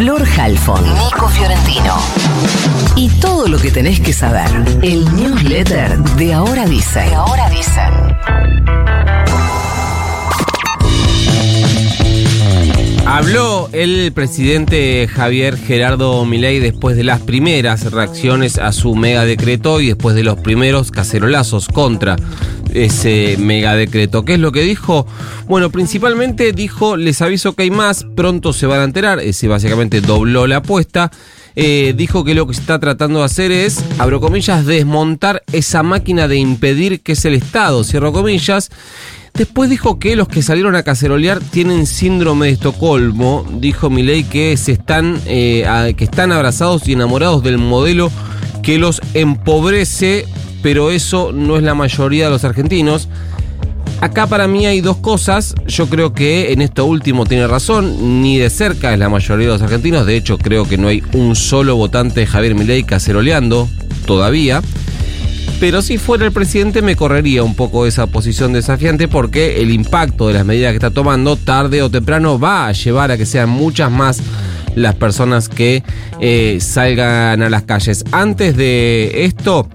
Flor Halfon, Nico Fiorentino. Y todo lo que tenés que saber. El newsletter de Ahora Dicen. De Ahora Dicen. Habló el presidente Javier Gerardo Milei después de las primeras reacciones a su mega decreto y después de los primeros cacerolazos contra ese mega decreto. ¿Qué es lo que dijo? Bueno, principalmente dijo, les aviso que hay más, pronto se van a enterar, ese básicamente dobló la apuesta. Eh, dijo que lo que se está tratando de hacer es, abro comillas, desmontar esa máquina de impedir que es el Estado, cierro comillas. Después dijo que los que salieron a cacerolear tienen síndrome de Estocolmo. Dijo Milei que se están, eh, que están abrazados y enamorados del modelo que los empobrece, pero eso no es la mayoría de los argentinos. Acá para mí hay dos cosas. Yo creo que en esto último tiene razón. Ni de cerca es la mayoría de los argentinos. De hecho, creo que no hay un solo votante Javier Milei caceroleando todavía. Pero si fuera el presidente me correría un poco esa posición desafiante porque el impacto de las medidas que está tomando tarde o temprano va a llevar a que sean muchas más las personas que eh, salgan a las calles. Antes de esto,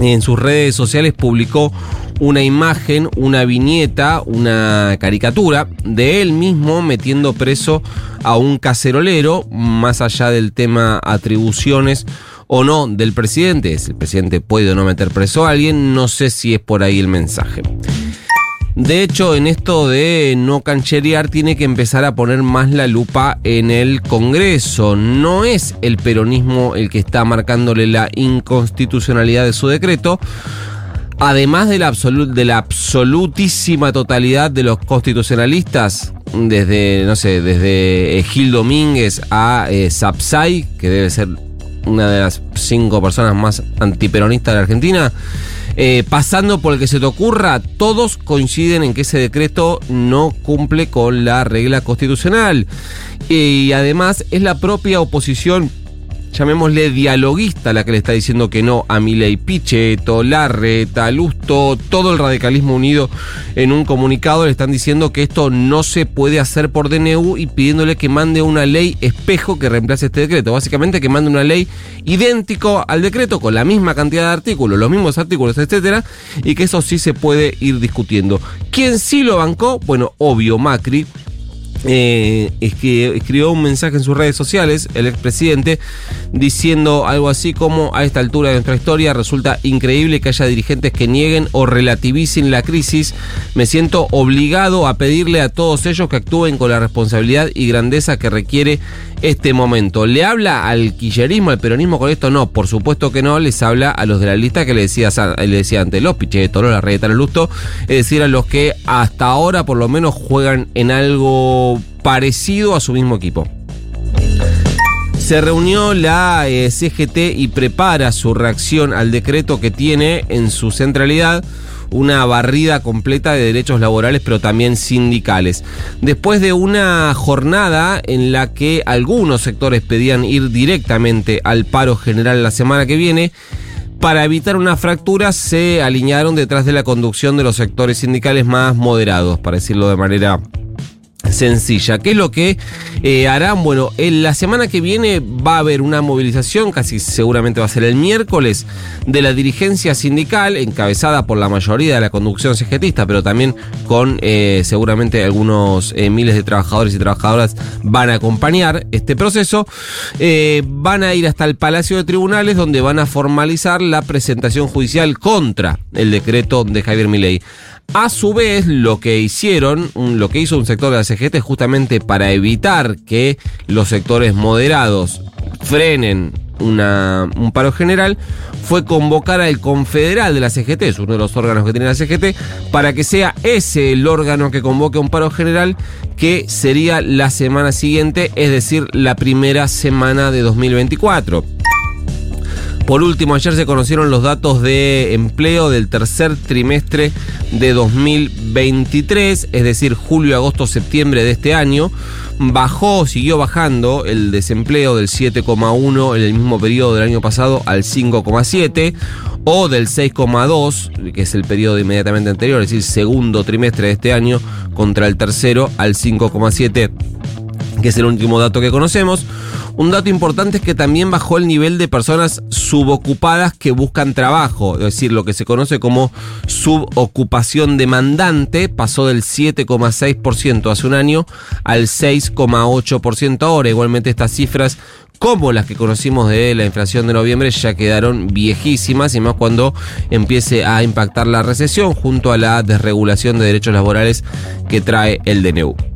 en sus redes sociales publicó una imagen, una viñeta, una caricatura de él mismo metiendo preso a un cacerolero, más allá del tema atribuciones o no del presidente. Si el presidente puede o no meter preso a alguien, no sé si es por ahí el mensaje. De hecho, en esto de no cancherear tiene que empezar a poner más la lupa en el Congreso. No es el peronismo el que está marcándole la inconstitucionalidad de su decreto. Además de la, absolutísima totalidad de los constitucionalistas, desde, no sé, desde eh, Gil Domínguez a eh, que debe ser una de las cinco personas más antiperonistas de la Argentina, eh, pasando por el que se te ocurra, todos coinciden en que ese decreto no cumple con la regla constitucional. Y además es la propia oposición llamémosle dialoguista la que le está diciendo que no a Milei Pichetto, Larreta, Lusto, todo el radicalismo unido en un comunicado le están diciendo que esto no se puede hacer por DNU y pidiéndole que mande una ley espejo que reemplace este decreto. Básicamente que mande una ley idéntico al decreto con la misma cantidad de artículos, los mismos artículos, etcétera, y que eso sí se puede ir discutiendo. ¿Quién sí lo bancó? Bueno, obvio, Macri eh, es que escribió un mensaje en sus redes sociales, el expresidente, diciendo algo así como a esta altura de nuestra historia resulta increíble que haya dirigentes que nieguen o relativicen la crisis. Me siento obligado a pedirle a todos ellos que actúen con la responsabilidad y grandeza que requiere este momento. ¿Le habla al quillerismo, al peronismo con esto? No, por supuesto que no. Les habla a los de la lista que le decía, le decía antes, los Pichetto, los Larreta, los Lusto, es decir, a los que hasta ahora por lo menos juegan en algo parecido a su mismo equipo. Se reunió la eh, CGT y prepara su reacción al decreto que tiene en su centralidad una barrida completa de derechos laborales, pero también sindicales. Después de una jornada en la que algunos sectores pedían ir directamente al paro general la semana que viene, para evitar una fractura se alinearon detrás de la conducción de los sectores sindicales más moderados, para decirlo de manera sencilla. ¿Qué es lo que eh, harán? Bueno, en la semana que viene va a haber una movilización, casi seguramente va a ser el miércoles, de la dirigencia sindical, encabezada por la mayoría de la conducción CGTista, pero también con eh, seguramente algunos eh, miles de trabajadores y trabajadoras van a acompañar este proceso. Van a ir hasta el Palacio de Tribunales, donde van a formalizar la presentación judicial contra el decreto de Javier Milei. A su vez, lo que hicieron, lo que hizo un sector de la CGT justamente para evitar que los sectores moderados frenen un paro general, fue convocar al confederal de la CGT, es uno de los órganos que tiene la CGT, para que sea ese el órgano que convoque un paro general, que sería la semana siguiente, es decir, la primera semana de 2024. Por último, ayer se conocieron los datos de empleo del tercer trimestre de 2023, es decir, julio, agosto, septiembre de este año. Bajó, siguió bajando el desempleo del 7,1 en el mismo periodo del año pasado al 5,7 o del 6,2, que es el periodo inmediatamente anterior, es decir, segundo trimestre de este año contra el tercero al 5,7 que es el último dato que conocemos. Un dato importante es que también bajó el nivel de personas subocupadas que buscan trabajo, es decir, lo que se conoce como subocupación demandante, pasó del 7,6% hace un año al 6,8% ahora. Igualmente estas cifras como las que conocimos de la inflación de noviembre ya quedaron viejísimas y más cuando empiece a impactar la recesión junto a la desregulación de derechos laborales que trae el DNU.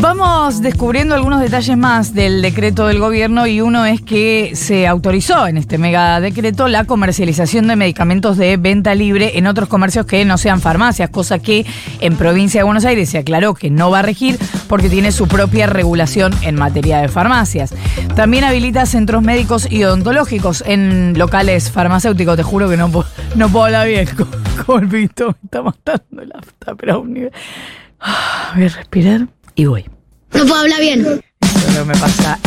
Vamos descubriendo algunos detalles más del decreto del gobierno y uno es que se autorizó en este mega decreto la comercialización de medicamentos de venta libre en otros comercios que no sean farmacias, cosa que en provincia de Buenos Aires se aclaró que no va a regir porque tiene su propia regulación en materia de farmacias. También habilita centros médicos y odontológicos en locales farmacéuticos. Te juro que no, puedo- no puedo hablar bien con, el pito. Me está matando la puta, pero a un nivel. Ah, Voy a respirar y voy. No puedo hablar bien.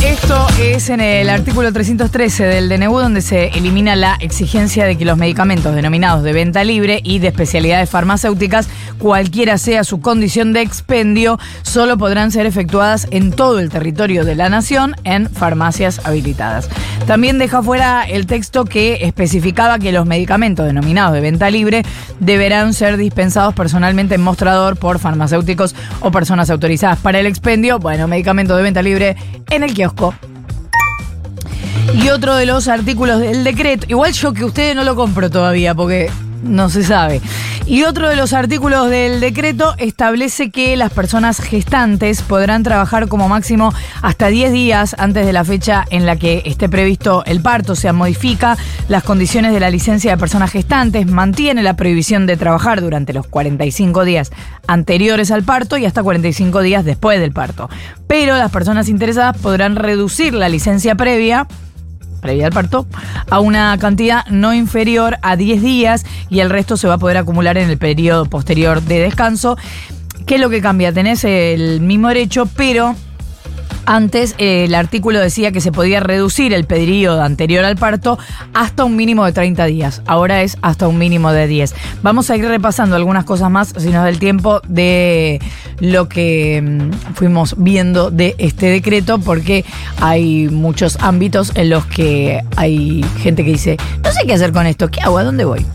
Esto es en el artículo 313 del DNU donde se elimina la exigencia de que los medicamentos denominados de venta libre y de especialidades farmacéuticas, cualquiera sea su condición de expendio, solo podrán ser efectuadas en todo el territorio de la nación en farmacias habilitadas. También deja fuera el texto que especificaba que los medicamentos denominados de venta libre deberán ser dispensados personalmente en mostrador por farmacéuticos o personas autorizadas para el expendio. Bueno, medicamentos de venta libre en el kiosco. Y otro de los artículos del decreto, igual yo que ustedes no lo compro todavía porque no se sabe. Y otro de los artículos del decreto establece que las personas gestantes podrán trabajar como máximo hasta 10 días antes de la fecha en la que esté previsto el parto. O sea, modifica las condiciones de la licencia de personas gestantes, mantiene la prohibición de trabajar durante los 45 días anteriores al parto y hasta 45 días después del parto. Pero las personas interesadas podrán reducir la licencia previa previa al parto, a una cantidad no inferior a 10 días y el resto se va a poder acumular en el periodo posterior de descanso. ¿Qué es lo que cambia? Tenés el mismo derecho, pero antes eh, el artículo decía que se podía reducir el periodo anterior al parto hasta un mínimo de 30 días. Ahora es hasta un mínimo de 10. Vamos a ir repasando algunas cosas más, si nos da el tiempo, de lo que mm, fuimos viendo de este decreto, porque hay muchos ámbitos en los que hay gente que dice, no sé qué hacer con esto, ¿qué hago? ¿A dónde voy?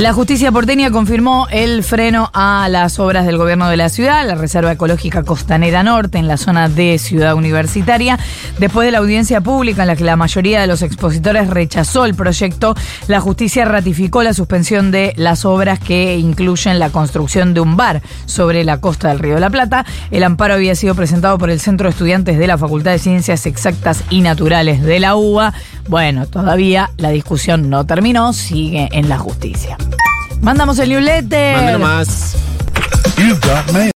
La justicia porteña confirmó el freno a las obras del gobierno de la ciudad, la Reserva Ecológica Costanera Norte, en la zona de Ciudad Universitaria. Después de la audiencia pública en la que la mayoría de los expositores rechazó el proyecto, la justicia ratificó la suspensión de las obras que incluyen la construcción de un bar sobre la costa del Río de la Plata. El amparo había sido presentado por el Centro de Estudiantes de la Facultad de Ciencias Exactas y Naturales de la UBA. Bueno, todavía la discusión no terminó, sigue en la justicia. Mandamos el newsletter. Got mail.